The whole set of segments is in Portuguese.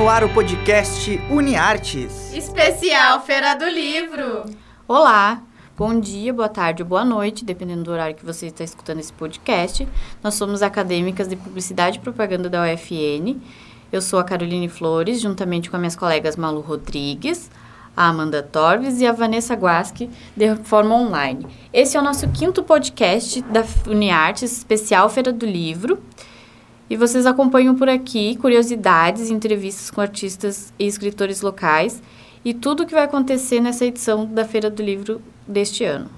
no ar o podcast UniArtes. Especial Feira do Livro. Olá, bom dia, boa tarde ou boa noite, dependendo do horário que você está escutando esse podcast. Nós somos acadêmicas de Publicidade e Propaganda da UFN. Eu sou a Caroline Flores, juntamente com as minhas colegas Malu Rodrigues, a Amanda Torves e a Vanessa Guasque, de forma online. Esse é o nosso quinto podcast da UniArtes, especial Feira do Livro. E vocês acompanham por aqui curiosidades, entrevistas com artistas e escritores locais e tudo o que vai acontecer nessa edição da Feira do Livro deste ano.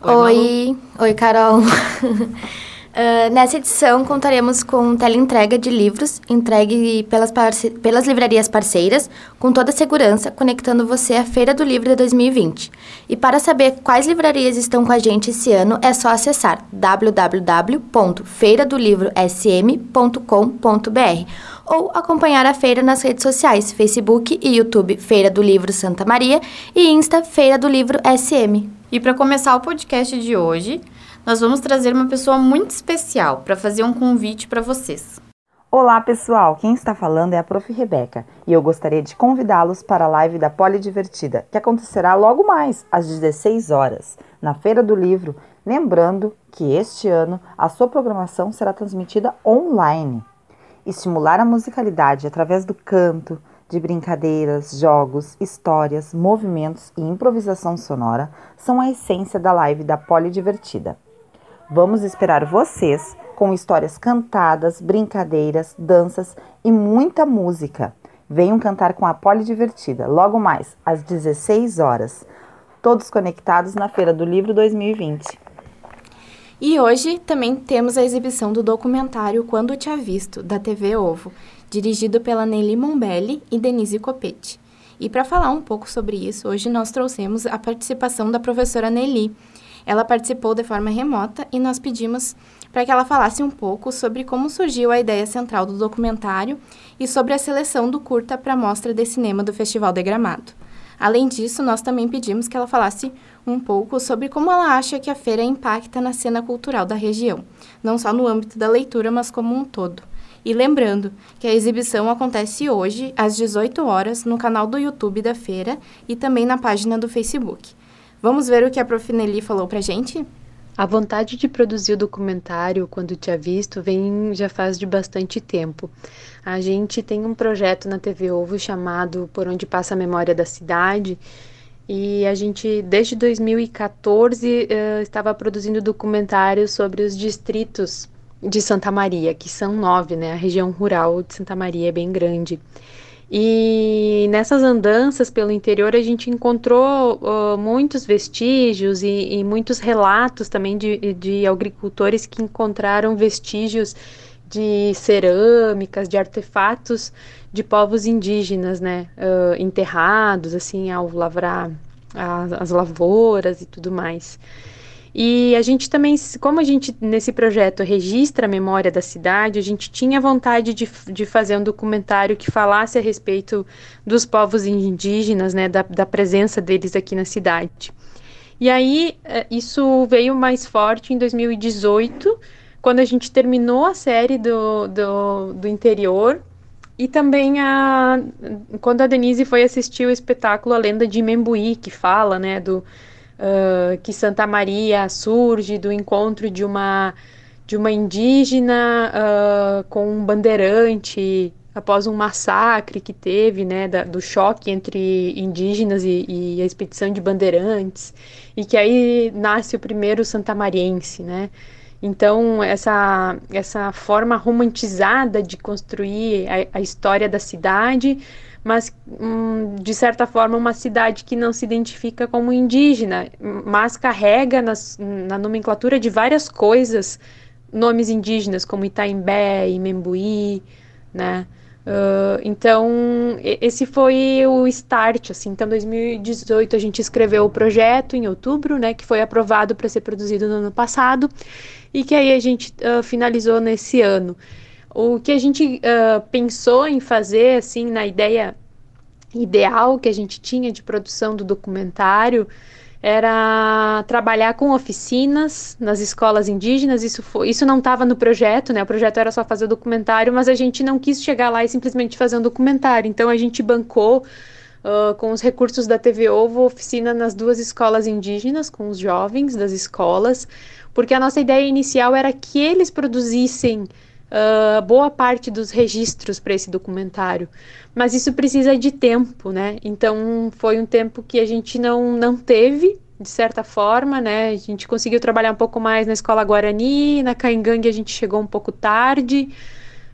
Oi, Oi, Oi Carol. Uh, nessa edição, contaremos com teleentrega de livros entregue pelas, pelas livrarias parceiras, com toda a segurança, conectando você à Feira do Livro de 2020. E para saber quais livrarias estão com a gente esse ano, é só acessar www.feiradolivrosm.com.br ou acompanhar a feira nas redes sociais, Facebook e YouTube Feira do Livro Santa Maria e Insta Feira do Livro SM. E para começar o podcast de hoje, nós vamos trazer uma pessoa muito especial para fazer um convite para vocês. Olá pessoal, quem está falando é a Prof. Rebeca e eu gostaria de convidá-los para a live da Polidivertida, que acontecerá logo mais, às 16 horas, na Feira do Livro. Lembrando que este ano a sua programação será transmitida online. Estimular a musicalidade através do canto, de brincadeiras, jogos, histórias, movimentos e improvisação sonora são a essência da live da Polidivertida. Vamos esperar vocês com histórias cantadas, brincadeiras, danças e muita música. Venham cantar com a Poli Divertida, logo mais, às 16 horas. Todos conectados na Feira do Livro 2020. E hoje também temos a exibição do documentário Quando Te Visto, da TV Ovo, dirigido pela Nelly Mombelli e Denise Copete. E para falar um pouco sobre isso, hoje nós trouxemos a participação da professora Nelly, ela participou de forma remota e nós pedimos para que ela falasse um pouco sobre como surgiu a ideia central do documentário e sobre a seleção do curta para a mostra de cinema do Festival de Gramado. Além disso, nós também pedimos que ela falasse um pouco sobre como ela acha que a feira impacta na cena cultural da região, não só no âmbito da leitura, mas como um todo. E lembrando que a exibição acontece hoje, às 18 horas, no canal do YouTube da feira e também na página do Facebook. Vamos ver o que a Prof. Nelly falou pra gente? A vontade de produzir o documentário quando tinha visto vem já faz de bastante tempo. A gente tem um projeto na TV Ovo chamado Por Onde Passa a Memória da Cidade e a gente desde 2014 uh, estava produzindo documentários sobre os distritos de Santa Maria, que são nove, né? A região rural de Santa Maria é bem grande. E nessas andanças pelo interior a gente encontrou uh, muitos vestígios e, e, muitos relatos também de, de agricultores que encontraram vestígios de cerâmicas, de artefatos de povos indígenas, né, uh, enterrados assim ao lavrar as, as lavouras e tudo mais. E a gente também, como a gente nesse projeto registra a memória da cidade, a gente tinha vontade de, de fazer um documentário que falasse a respeito dos povos indígenas, né, da, da presença deles aqui na cidade. E aí eh, isso veio mais forte em 2018, quando a gente terminou a série do, do, do interior e também a, quando a Denise foi assistir o espetáculo A Lenda de Membuí, que fala né, do, uh, que Santa Maria surge do encontro de uma de uma indígena uh, com um bandeirante após um massacre que teve, né, da, do choque entre indígenas e, e, a expedição de bandeirantes, e que aí nasce o primeiro santamariense, né, então essa, essa forma romantizada de construir a, a história da cidade mas hum, de certa forma uma cidade que não se identifica como indígena, mas carrega nas, na nomenclatura de várias coisas nomes indígenas, como Itaimbé, Imembuí, né? Uh, então, esse foi o start, assim. Então, em 2018 a gente escreveu o projeto em outubro, né, que foi aprovado para ser produzido no ano passado e que aí a gente uh, finalizou nesse ano. O que a gente uh, pensou em fazer, assim, na ideia ideal que a gente tinha de produção do documentário, era trabalhar com oficinas nas escolas indígenas. Isso, foi, isso não estava no projeto, né? O projeto era só fazer o documentário, mas a gente não quis chegar lá e simplesmente fazer um documentário. Então a gente bancou uh, com os recursos da TV Ovo oficina nas duas escolas indígenas, com os jovens das escolas, porque a nossa ideia inicial era que eles produzissem uh, boa parte dos registros para esse documentário. Mas isso precisa de tempo, né? Então foi um tempo que a gente não, não teve, de certa forma, né? A gente conseguiu trabalhar um pouco mais na escola Guarani, na Caingangue a gente chegou um pouco tarde.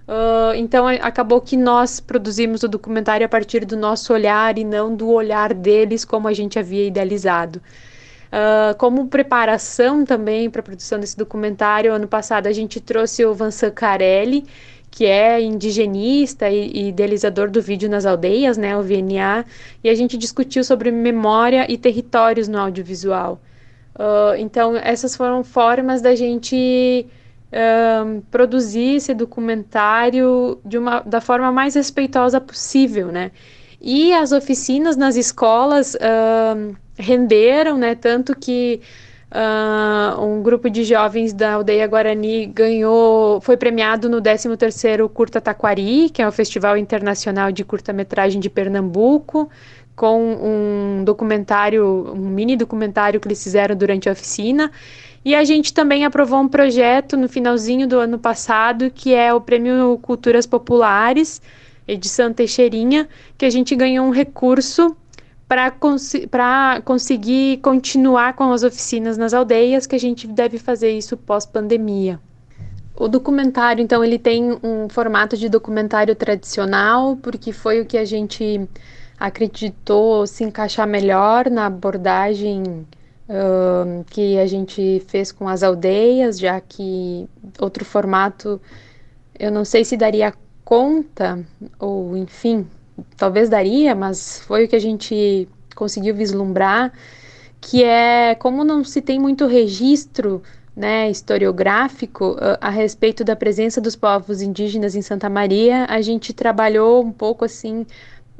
Uh, então acabou que nós produzimos o documentário a partir do nosso olhar e não do olhar deles como a gente havia idealizado. Uh, como preparação também para a produção desse documentário, ano passado a gente trouxe o Vansan Carelli, que é indigenista e, idealizador do vídeo nas aldeias, né, o VNA, e a gente discutiu sobre memória e territórios no audiovisual. Uh, então, essas foram formas da gente uh, produzir esse documentário de uma, da forma mais respeitosa possível, né? E as oficinas nas escolas renderam, né? Tanto que uh, um grupo de jovens da aldeia Guarani ganhou, foi premiado no 13º Curta Taquari, que é o Festival Internacional de Curta-Metragem de Pernambuco, com um documentário, um mini documentário que eles fizeram durante a oficina. E a gente também aprovou um projeto no finalzinho do ano passado, que é o Prêmio Culturas Populares, edição Teixeirinha, que a gente ganhou um recurso para cons conseguir continuar com as oficinas nas aldeias, que a gente deve fazer isso pós-pandemia. O documentário, então, ele tem um formato de documentário tradicional, porque foi o que a gente acreditou se encaixar melhor na abordagem uh, que a gente fez com as aldeias, já que outro formato eu não sei se daria conta, ou enfim, talvez daria, mas foi o que a gente conseguiu vislumbrar, que é como não se tem muito registro né, historiográfico uh, a respeito da presença dos povos indígenas em Santa Maria, a gente trabalhou um pouco assim,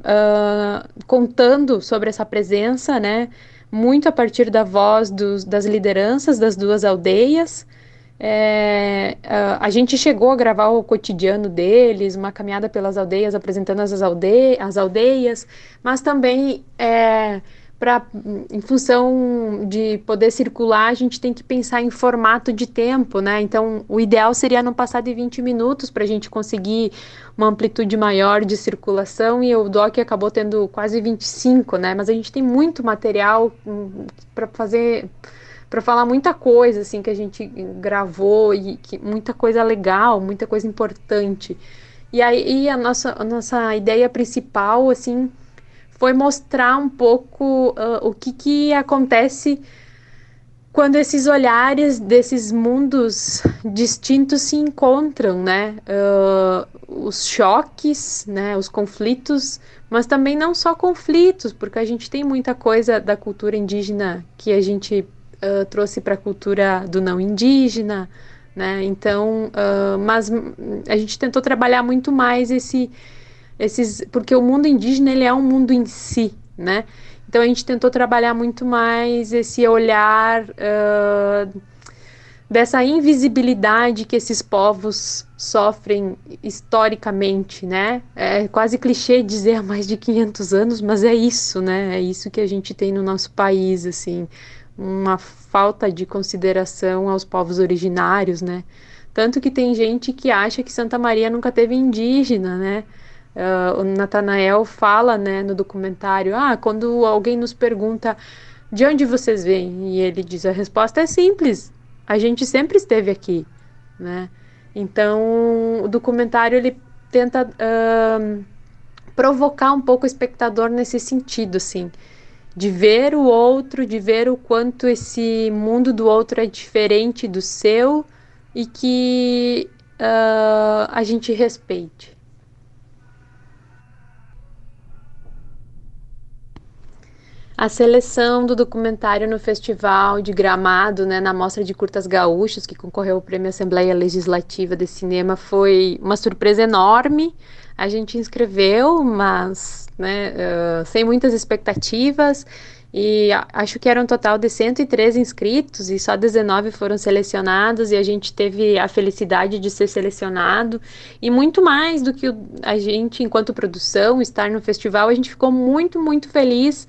uh, contando sobre essa presença, né, muito a partir da voz dos, das lideranças das duas aldeias, é, a, gente chegou a gravar o cotidiano deles, uma caminhada pelas aldeias, apresentando as, alde as aldeias, mas também é, pra, em função de poder circular, a gente tem que pensar em formato de tempo, né? Então, o ideal seria não passar de 20 minutos para a gente conseguir uma amplitude maior de circulação e o DOC acabou tendo quase 25, né? Mas a gente tem muito material hum, para fazer para falar muita coisa assim que a gente gravou e que, muita coisa legal, muita coisa importante. E aí a nossa, a nossa ideia principal assim foi mostrar um pouco uh, o que, que acontece quando esses olhares desses mundos distintos se encontram, né? Uh, os choques, né? Os conflitos, mas também não só conflitos, porque a gente tem muita coisa da cultura indígena que a gente trouxe para a cultura do não indígena, né? Então, uh, mas a gente tentou trabalhar muito mais esse, esses, porque o mundo indígena ele é um mundo em si, né? Então a gente tentou trabalhar muito mais esse olhar uh, dessa invisibilidade que esses povos sofrem historicamente, né? É quase clichê dizer há mais de 500 anos, mas é isso, né? É isso que a gente tem no nosso país, assim uma falta de consideração aos povos originários, né? Tanto que tem gente que acha que Santa Maria nunca teve indígena, né? Uh, o Natanael fala, né, no documentário, ah, quando alguém nos pergunta de onde vocês vêm, e ele diz, a resposta é simples, a gente sempre esteve aqui, né? Então, o documentário, ele tenta uh, provocar um pouco o espectador nesse sentido, assim, de ver o outro, de ver o quanto esse mundo do outro é diferente do seu e que uh, a gente respeite. A seleção do documentário no Festival de Gramado, né, na Mostra de Curtas Gaúchos, que concorreu ao Prêmio Assembleia Legislativa de Cinema, foi uma surpresa enorme. A gente inscreveu, mas né, uh, sem muitas expectativas. e acho que era um total de 103 inscritos e só 19 foram selecionados e a gente teve a felicidade de ser selecionado e muito mais do que a gente enquanto produção estar no festival a gente ficou muito muito feliz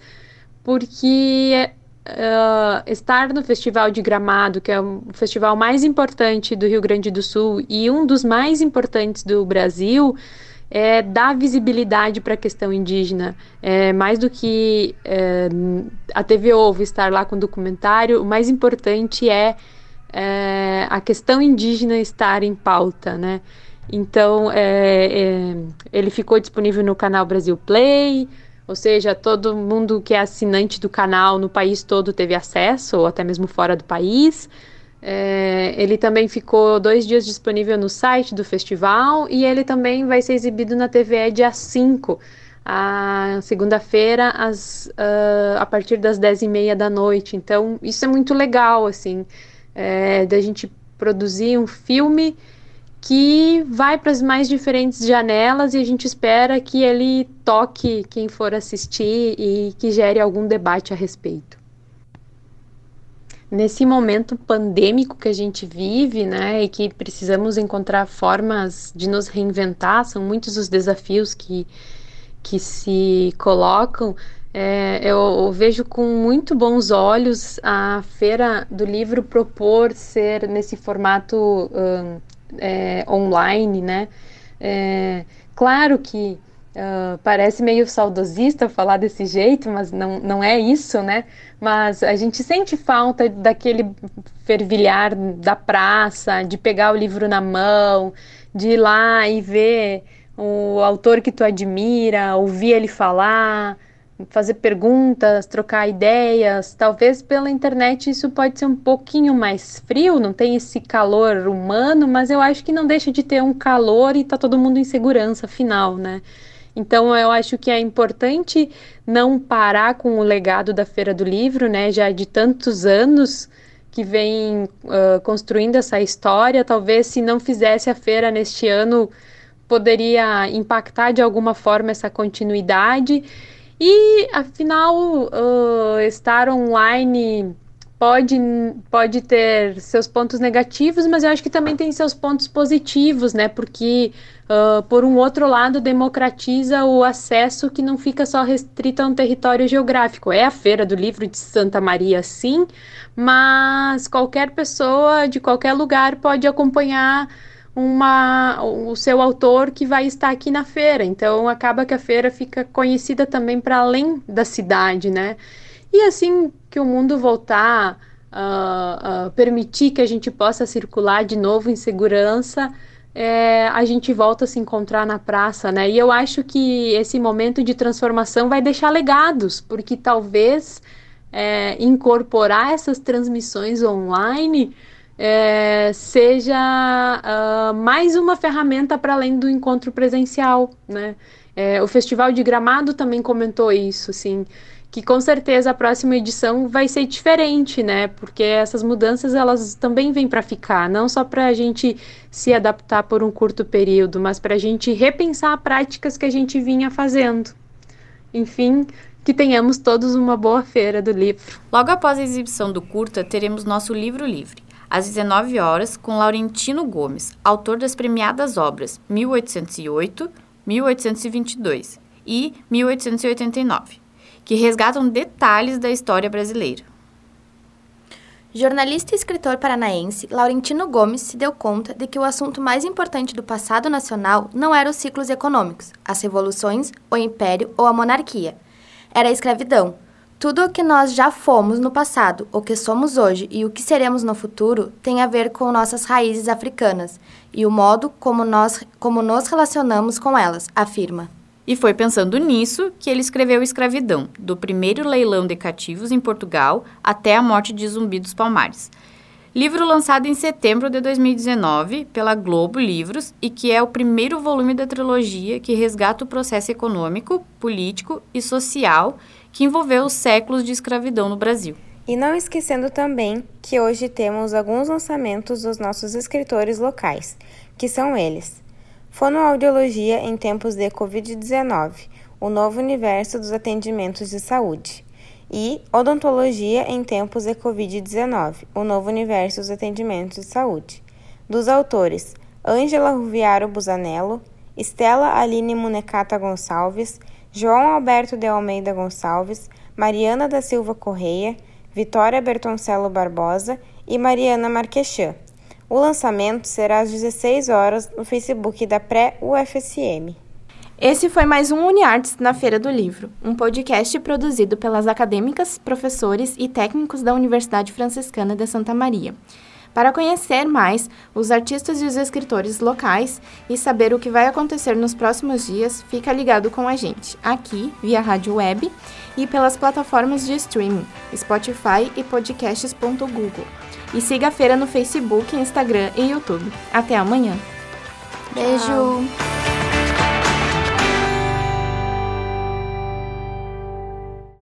porque uh, estar no Festival de Gramado, que é o festival mais importante do Rio Grande do Sul e um dos mais importantes do Brasil, é, dá visibilidade para a questão indígena. É, mais do que é, a TV Ovo estar lá com o documentário, o mais importante é, é a questão indígena estar em pauta, né? Então, é, é, ele ficou disponível no canal Brasil Play, ou seja, todo mundo que é assinante do canal no país todo teve acesso, ou até mesmo fora do país. É, ele também ficou dois dias disponível no site do festival e ele também vai ser exibido na TVE dia 5, a segunda-feira, uh, a partir das 10h30 da noite. Então, isso é muito legal, assim, é, da gente produzir um filme que vai para as mais diferentes janelas e a gente espera que ele toque quem for assistir e que gere algum debate a respeito. Nesse momento pandêmico que a gente vive, né, e que precisamos encontrar formas de nos reinventar, são muitos os desafios que, que se colocam. É, eu, eu, vejo com muito bons olhos a Feira do Livro propor ser nesse formato um, é, online, né? É, claro que uh, parece meio saudosista falar desse jeito, mas não, não é isso, né? Mas a gente sente falta daquele fervilhar da praça, de pegar o livro na mão, de ir lá e ver o autor que tu admira, ouvir ele falar, fazer perguntas, trocar ideias. Talvez pela internet isso pode ser um pouquinho mais frio, não tem esse calor humano, mas eu acho que não deixa de ter um calor e tá todo mundo em segurança afinal, né? Então eu acho que é importante não parar com o legado da Feira do Livro, né? Já de tantos anos que vem uh, construindo essa história. Talvez se não fizesse a feira neste ano poderia impactar de alguma forma essa continuidade e, afinal, uh, estar online pode, pode ter seus pontos negativos, mas eu acho que também tem seus pontos positivos, né? Porque, uh, por um outro lado, democratiza o acesso que não fica só restrito a um território geográfico. É a Feira do Livro de Santa Maria, sim, mas qualquer pessoa de qualquer lugar pode acompanhar uma, o seu autor que vai estar aqui na feira. Então acaba que a feira fica conhecida também para além da cidade, né? E assim que o mundo voltar uh, uh, permitir que a gente possa circular de novo em segurança, é, a gente volta a se encontrar na praça, né? E eu acho que esse momento de transformação vai deixar legados, porque talvez é, incorporar essas transmissões online é, seja uh, mais uma ferramenta para além do encontro presencial, né? É, o Festival de Gramado também comentou isso, assim, que com certeza a próxima edição vai ser diferente, né? Porque essas mudanças elas também vêm para ficar, não só para a gente se adaptar por um curto período, mas para a gente repensar práticas que a gente vinha fazendo. Enfim, que tenhamos todos uma boa feira do livro. Logo após a exibição do curta, teremos nosso livro livre às 19 horas, com Laurentino Gomes, autor das premiadas obras 1808, 1822 e 1889, que resgatam detalhes da história brasileira. Jornalista e escritor paranaense, Laurentino Gomes se deu conta de que o assunto mais importante do passado nacional não eram os ciclos econômicos, as revoluções, o império ou a monarquia. Era a escravidão, tudo o que nós já fomos no passado, o que somos hoje e o que seremos no futuro tem a ver com nossas raízes africanas e o modo como nós como nos relacionamos com elas, afirma. E foi pensando nisso que ele escreveu Escravidão, do primeiro leilão de cativos em Portugal até a morte de Zumbi dos Palmares. Livro lançado em setembro de 2019 pela Globo Livros e que é o primeiro volume da trilogia que resgata o processo econômico, político e social que envolveu os séculos de escravidão no Brasil. E não esquecendo também que hoje temos alguns lançamentos dos nossos escritores locais, que são eles: Fonoaudiologia em tempos de Covid-19, o novo universo dos atendimentos de saúde. e Odontologia em Tempos de Covid-19, o novo universo dos atendimentos de saúde, dos autores Ângela Ruviaro Busanello, Estela Aline Munecata Gonçalves, João Alberto de Almeida Gonçalves, Mariana da Silva Correia, Vitória Bertoncello Barbosa e Mariana Marquechan. O lançamento será às 16 horas no Facebook da Pré-UFSM. Esse foi mais um UniArts na Feira do Livro, um podcast produzido pelas acadêmicas, professores e técnicos da Universidade Franciscana de Santa Maria. Para conhecer mais os artistas e os escritores locais e saber o que vai acontecer nos próximos dias, fica ligado com a gente, aqui via rádio web e pelas plataformas de streaming, Spotify e podcasts.google. E siga a feira no Facebook, Instagram e YouTube. Até amanhã! Beijo!